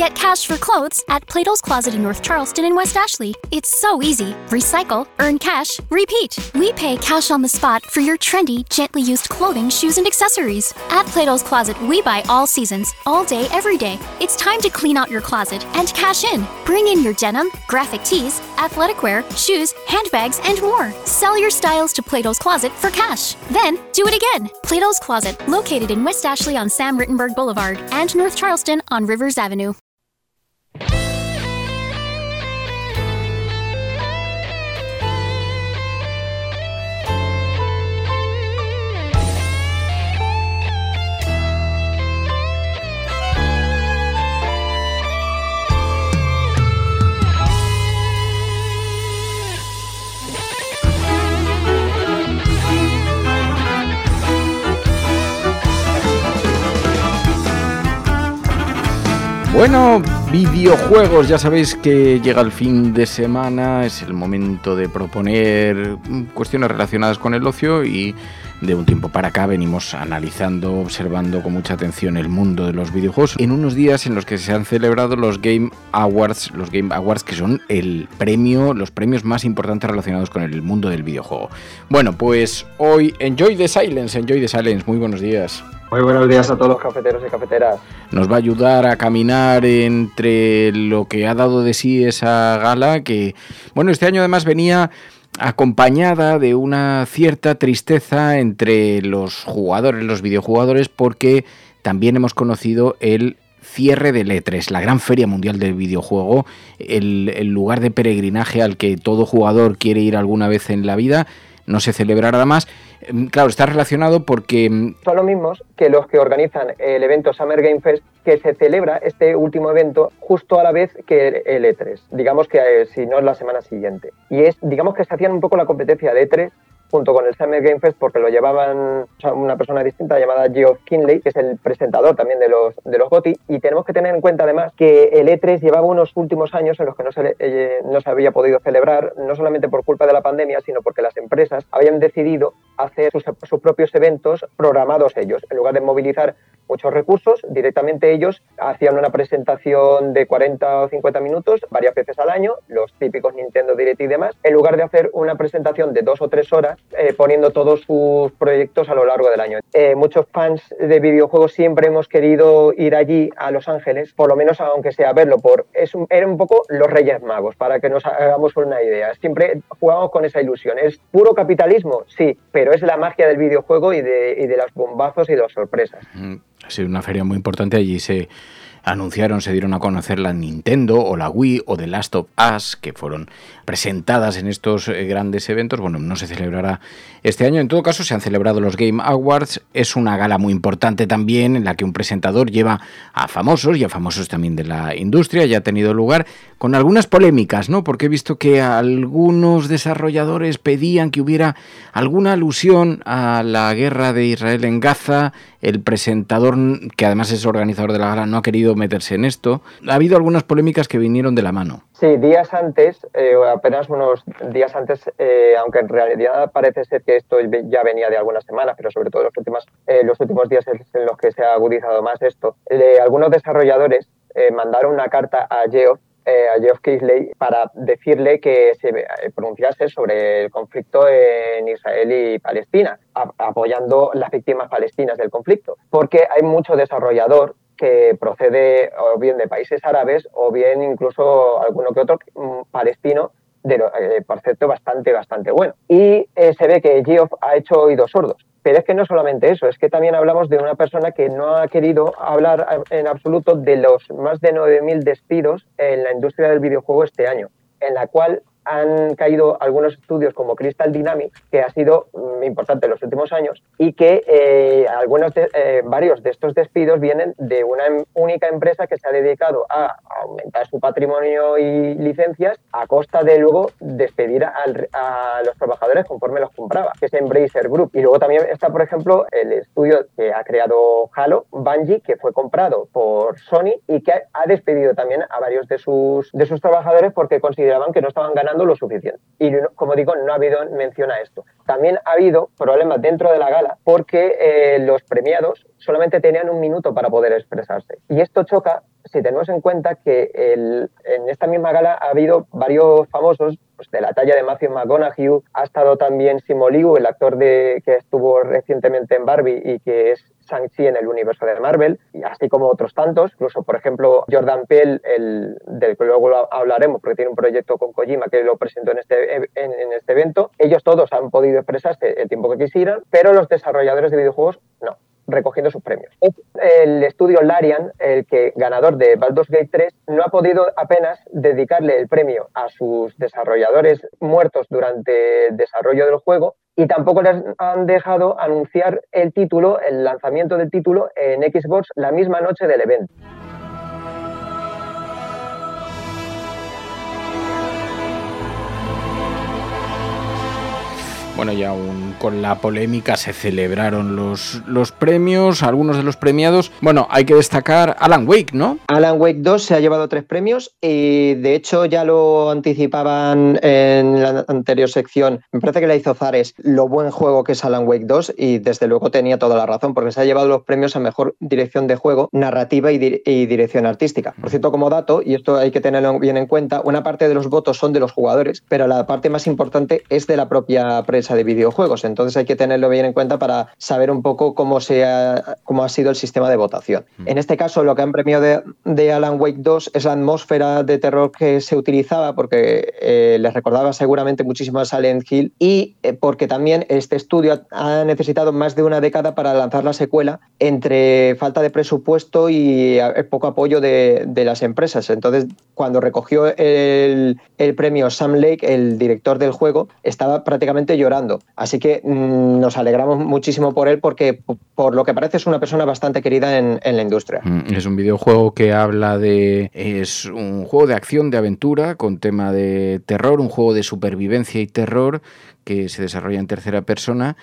Get cash for clothes at Plato's Closet in North Charleston and West Ashley. It's so easy. Recycle, earn cash, repeat. We pay cash on the spot for your trendy, gently used clothing, shoes, and accessories. At Plato's Closet, we buy all seasons, all day, every day. It's time to clean out your closet and cash in. Bring in your denim, graphic tees, athletic wear, shoes, handbags, and more. Sell your styles to Plato's Closet for cash. Then do it again. Plato's Closet, located in West Ashley on Sam Rittenberg Boulevard and North Charleston on Rivers Avenue. Bueno, videojuegos, ya sabéis que llega el fin de semana, es el momento de proponer cuestiones relacionadas con el ocio y de un tiempo para acá venimos analizando, observando con mucha atención el mundo de los videojuegos en unos días en los que se han celebrado los Game Awards, los Game Awards que son el premio, los premios más importantes relacionados con el mundo del videojuego. Bueno, pues hoy Enjoy the Silence, Enjoy the Silence, muy buenos días. Muy buenos días a todos los cafeteros y cafeteras. Nos va a ayudar a caminar entre lo que ha dado de sí esa gala, que, bueno, este año además venía acompañada de una cierta tristeza entre los jugadores, los videojugadores, porque también hemos conocido el cierre del E3, la gran feria mundial del videojuego, el, el lugar de peregrinaje al que todo jugador quiere ir alguna vez en la vida no se celebrará más. Mm, claro, está relacionado porque... Mm, Son los mismos que los que organizan el evento Summer Game Fest, que se celebra este último evento justo a la vez que el E3, digamos que eh, si no es la semana siguiente. Y es, digamos que se hacían un poco la competencia de E3 junto con el Summer Game Fest porque lo llevaban una persona distinta llamada Geoff Kinley, que es el presentador también de los, de los GOTY, y tenemos que tener en cuenta además que el E3 llevaba unos últimos años en los que no se, eh, no se había podido celebrar, no solamente por culpa de la pandemia, sino porque las empresas habían decidido hacer sus, sus propios eventos programados ellos, en lugar de movilizar muchos recursos, directamente ellos hacían una presentación de 40 o 50 minutos varias veces al año, los típicos Nintendo Direct y demás, en lugar de hacer una presentación de dos o tres horas eh, poniendo todos sus proyectos a lo largo del año. Eh, muchos fans de videojuegos siempre hemos querido ir allí a Los Ángeles, por lo menos aunque sea verlo, por es un, era un poco los Reyes Magos, para que nos hagamos una idea. Siempre jugamos con esa ilusión. ¿Es puro capitalismo? Sí, pero es la magia del videojuego y de, y de los bombazos y de las sorpresas. Mm, ha sido una feria muy importante. Allí se anunciaron, se dieron a conocer la Nintendo o la Wii o The Last of Us, que fueron presentadas en estos eh, grandes eventos. Bueno, no se celebrará este año. En todo caso, se han celebrado los Game Awards. Es una gala muy importante también en la que un presentador lleva a famosos y a famosos también de la industria. Ya ha tenido lugar con algunas polémicas, ¿no? Porque he visto que algunos desarrolladores pedían que hubiera alguna alusión a la guerra de Israel en Gaza. El presentador, que además es organizador de la gala, no ha querido meterse en esto. Ha habido algunas polémicas que vinieron de la mano. Sí, días antes, eh, apenas unos días antes, eh, aunque en realidad parece ser que esto ya venía de algunas semanas, pero sobre todo los últimos, eh, los últimos días en los que se ha agudizado más esto, algunos desarrolladores mandaron una carta a Geoff a Geoff Keighley para decirle que se pronunciase sobre el conflicto en Israel y Palestina, apoyando las víctimas palestinas del conflicto. Porque hay mucho desarrollador que procede o bien de países árabes o bien incluso alguno que otro mm, palestino, de, eh, por cierto, bastante, bastante bueno. Y eh, se ve que Geoff ha hecho oídos sordos. Pero es que no solamente eso, es que también hablamos de una persona que no ha querido hablar en absoluto de los más de 9.000 despidos en la industria del videojuego este año, en la cual han caído algunos estudios como Crystal Dynamics, que ha sido mm, importante en los últimos años, y que eh, algunos eh, varios de estos despidos vienen de una em, única empresa que se ha dedicado a aumentar su patrimonio y licencias a costa de luego despedir a, los trabajadores conforme los compraba, que es Embracer Group. Y luego también está, por ejemplo, el estudio que ha creado Halo, Bungie, que fue comprado por Sony y que ha despedido también a varios de sus, de sus trabajadores porque consideraban que no estaban ganando lo suficiente. Y como digo, no ha habido mención a esto. También ha habido problemas dentro de la gala porque eh, los premiados solamente tenían un minuto para poder expresarse. Y esto choca si tenemos en cuenta que en esta misma gala ha habido varios famosos pues, de la talla de Matthew McConaughey, ha estado también Simo Liu, el actor de, que estuvo recientemente en Barbie y que es Shang-Chi en el universo de Marvel, y así como otros tantos, incluso por ejemplo Jordan Peele, el, del que luego hablaremos porque tiene un proyecto con Kojima que lo presentó en este, en este evento, ellos todos han podido expresarse el tiempo que quisieran, pero los desarrolladores de videojuegos no recogiendo sus premios. El estudio Larian, el que ganador de Baldur's Gate 3, no ha podido apenas dedicarle el premio a sus desarrolladores muertos durante el desarrollo del juego y tampoco les han dejado anunciar el título, el lanzamiento del título en Xbox la misma noche del evento. Bueno, ya aún con la polémica se celebraron los, los premios, algunos de los premiados. Bueno, hay que destacar Alan Wake, ¿no? Alan Wake 2 se ha llevado tres premios y de hecho ya lo anticipaban en la anterior sección. Me parece que la hizo Zares lo buen juego que es Alan Wake 2 y desde luego tenía toda la razón porque se ha llevado los premios a mejor dirección de juego, narrativa y, y dirección artística. Por cierto, como dato, y esto hay que tenerlo bien en cuenta, una parte de los votos son de los jugadores, pero la parte más importante es de la propia prensa de videojuegos. Entonces hay que tenerlo bien en cuenta para saber un poco cómo, se ha, cómo ha sido el sistema de votación. Mm. En este caso, lo que han premiado de, Alan Wake 2 es la atmósfera de terror que se utilizaba, porque eh, les recordaba seguramente muchísimo a Silent Hill y eh, porque también este estudio ha necesitado más de una década para lanzar la secuela entre falta de presupuesto y eh, poco apoyo de, las empresas. Entonces, cuando recogió el, el premio Sam Lake, el director del juego, estaba prácticamente llorando Así que mm, nos alegramos muchísimo por él porque por lo que parece es una persona bastante querida en, la industria. Mm, es un videojuego que habla de... es un juego de acción, de aventura, con tema de terror, un juego de supervivencia y terror que se desarrolla en tercera persona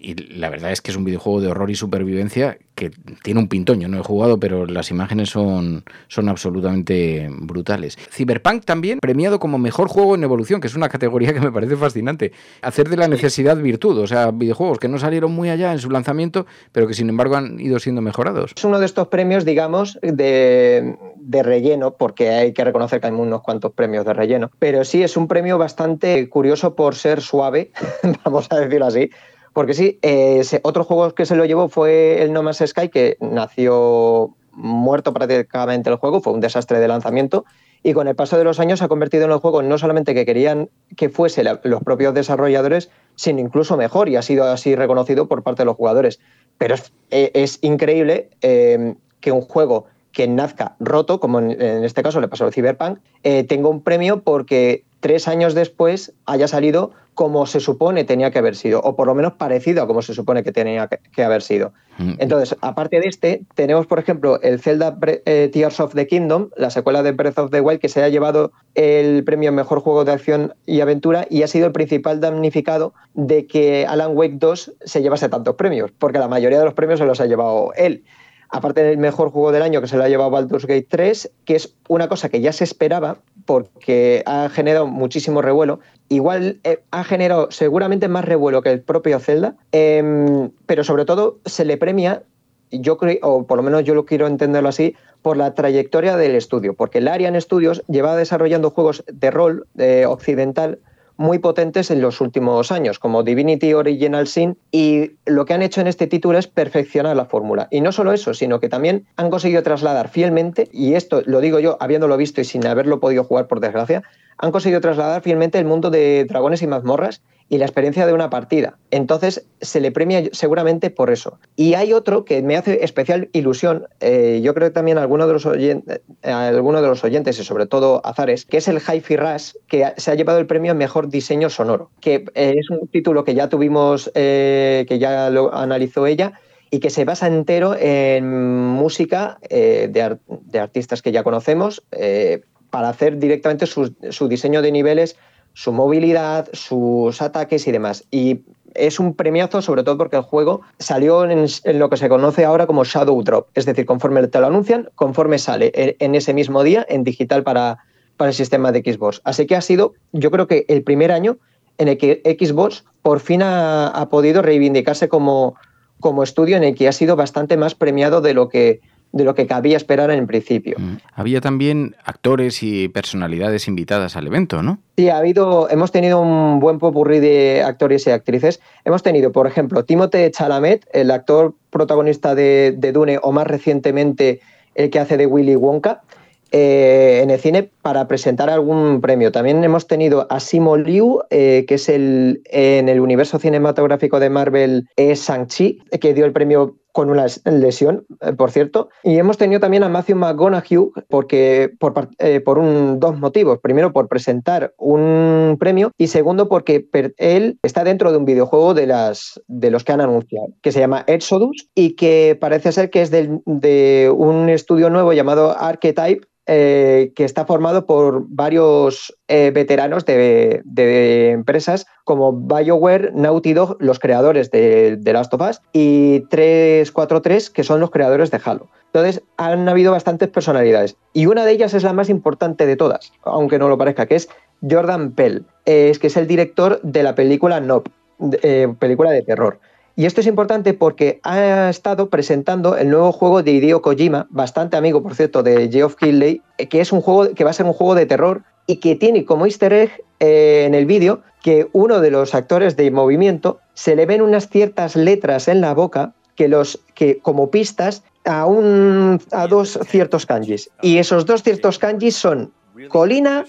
y, la verdad es que es un videojuego de horror y supervivencia que tiene un pintoño. No he jugado, pero las imágenes son, son absolutamente brutales. Cyberpunk también premiado como mejor juego en evolución, que es una categoría que me parece fascinante. Hacer de la necesidad virtud, o sea, videojuegos que no salieron muy allá en su lanzamiento, pero que sin embargo han ido siendo mejorados. Es uno de estos premios, digamos, de, de relleno, porque hay que reconocer que hay unos cuantos premios de relleno, pero sí es un premio bastante curioso por ser suave, vamos a decirlo así porque sí, eh, otro juego que se lo llevó fue el No Man's Sky, que nació muerto prácticamente el juego, fue un desastre de lanzamiento. Y con el paso de los años se ha convertido en un juego no solamente que querían que fuese los propios desarrolladores, sino incluso mejor, y ha sido así reconocido por parte de los jugadores. Pero es, eh, increíble eh, que un juego que nazca roto, como en, este caso le pasó al Cyberpunk, tenga un premio porque tres años después haya salido como se supone tenía que haber sido, o por lo menos parecido a como se supone que tenía que, haber sido. Mm. Entonces, aparte de este, tenemos, por ejemplo, el Zelda eh, Tears of the Kingdom, la secuela de Breath of the Wild, que se ha llevado el premio Mejor Juego de Acción y Aventura y ha sido el principal damnificado de que Alan Wake 2 se llevase tantos premios, porque la mayoría de los premios se los ha llevado él aparte del mejor juego del año que se lo ha llevado Baldur's Gate 3, que es una cosa que ya se esperaba porque ha generado muchísimo revuelo. Igual eh, ha generado seguramente más revuelo que el propio Zelda, em, pero sobre todo se le premia, yo creo, o por lo menos yo lo quiero entenderlo así, por la trayectoria del estudio, porque el Arian Studios lleva desarrollando juegos de rol de occidental muy potentes en los últimos años, como Divinity Original Sin, y lo que han hecho en este título es perfeccionar la fórmula. Y no solo eso, sino que también han conseguido trasladar fielmente, y esto lo digo yo habiéndolo visto y sin haberlo podido jugar por desgracia, han conseguido trasladar fielmente el mundo de dragones y mazmorras y la experiencia de una partida. Entonces se le premia seguramente por eso. Y hay otro que me hace especial ilusión, eh, yo creo que también alguno de, los oyentes, eh, de los oyentes y sobre todo Azares, que es el Hi-Fi Rush, que se ha llevado el premio Mejor Diseño Sonoro, que eh, es un título que ya tuvimos, que ya lo analizó ella y que se basa entero en música de, artistas que ya conocemos para hacer directamente su diseño de niveles su movilidad, sus ataques y demás. Y es un premiazo, sobre todo porque el juego salió en, lo que se conoce ahora como Shadow Drop, es decir, conforme te lo anuncian, conforme sale en, ese mismo día en digital para, para el sistema de Xbox. Así que ha sido, yo creo que el primer año en el que Xbox por fin ha, podido reivindicarse como, como estudio en el que ha sido bastante más premiado de lo que de lo que cabía esperar en principio. Mm. Había también actores y personalidades invitadas al evento, ¿no? Sí, ha habido, hemos tenido un buen popurrí de actores y actrices. Hemos tenido, por ejemplo, Timothée Chalamet, el actor protagonista de, de Dune, o más recientemente el que hace de Willy Wonka. Eh, en el cine para presentar algún premio. También hemos tenido a Simo Liu, eh, que es el en el universo cinematográfico de Marvel es Shang-Chi, que dio el premio con una lesión, eh, por cierto. Y hemos tenido también a Matthew McGonaghy porque, por, por un, dos motivos. Primero, por presentar un premio y segundo, porque él está dentro de un videojuego de, las, de los que han anunciado, que se llama Exodus y que parece ser que es de un estudio nuevo llamado Archetype, eh, que está formado por varios eh, veteranos de, empresas como BioWare, Naughty Dog, los creadores de, de, Last of Us, y 343, que son los creadores de Halo. Entonces, han habido bastantes personalidades. Y una de ellas es la más importante de todas, aunque no lo parezca, que es Jordan Pell, es que es el director de la película Nope, eh, película de terror. Y esto es importante porque ha estado presentando el nuevo juego de Hideo Kojima, bastante amigo, por cierto, de Geoff Keighley, que es un juego que va a ser un juego de terror y que tiene como easter egg eh, en el vídeo que uno de los actores de movimiento se le ven unas ciertas letras en la boca que los que como pistas a un a dos ciertos kanjis. Y esos dos ciertos kanjis son colina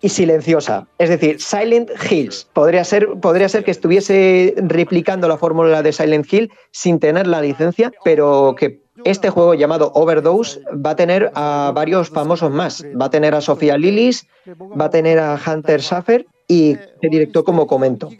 y silenciosa. Es decir, Silent Hills. Podría ser, podría ser que estuviese replicando la fórmula de Silent Hill sin tener la licencia, pero que este juego llamado Overdose va a tener a varios famosos más. Va a tener a Sofía Lillis, va a tener a Hunter Schaffer y el director como comento.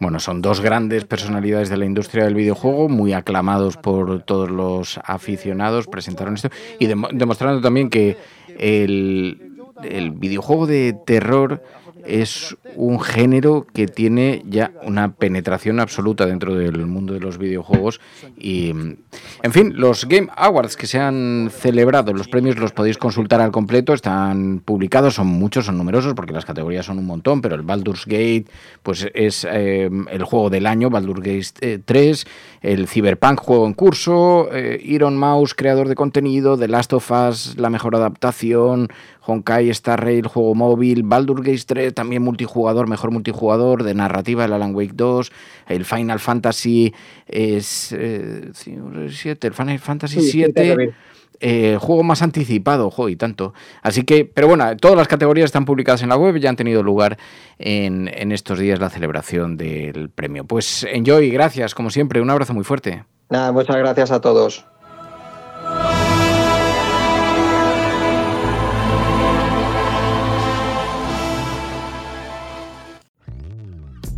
Bueno, son dos grandes personalidades de la industria del videojuego, muy aclamados por todos los aficionados, presentaron esto y demostrando también que el, el videojuego de terror es un género que tiene ya una penetración absoluta dentro del mundo de los videojuegos y en fin, los Game Awards que se han celebrado, los premios los podéis consultar al completo, están publicados, son muchos, son numerosos porque las categorías son un montón, pero el Baldur's Gate pues es eh, el juego del año, Baldur's Gate 3, eh, el Cyberpunk juego en curso, eh, Iron Mouse creador de contenido, The Last of Us la mejor adaptación, Honkai Star Rail juego móvil, Baldur's Gate 3 también multijugador, mejor multijugador, de narrativa el Alan Wake 2, el Final Fantasy es, eh, 7, el Final Fantasy 7. Eh, juego más anticipado, juego y tanto. Así que, pero bueno, todas las categorías están publicadas en la web, ya han tenido lugar en, en estos días la celebración del premio. Pues enjoy, gracias, como siempre, un abrazo muy fuerte. Nada, muchas gracias a todos.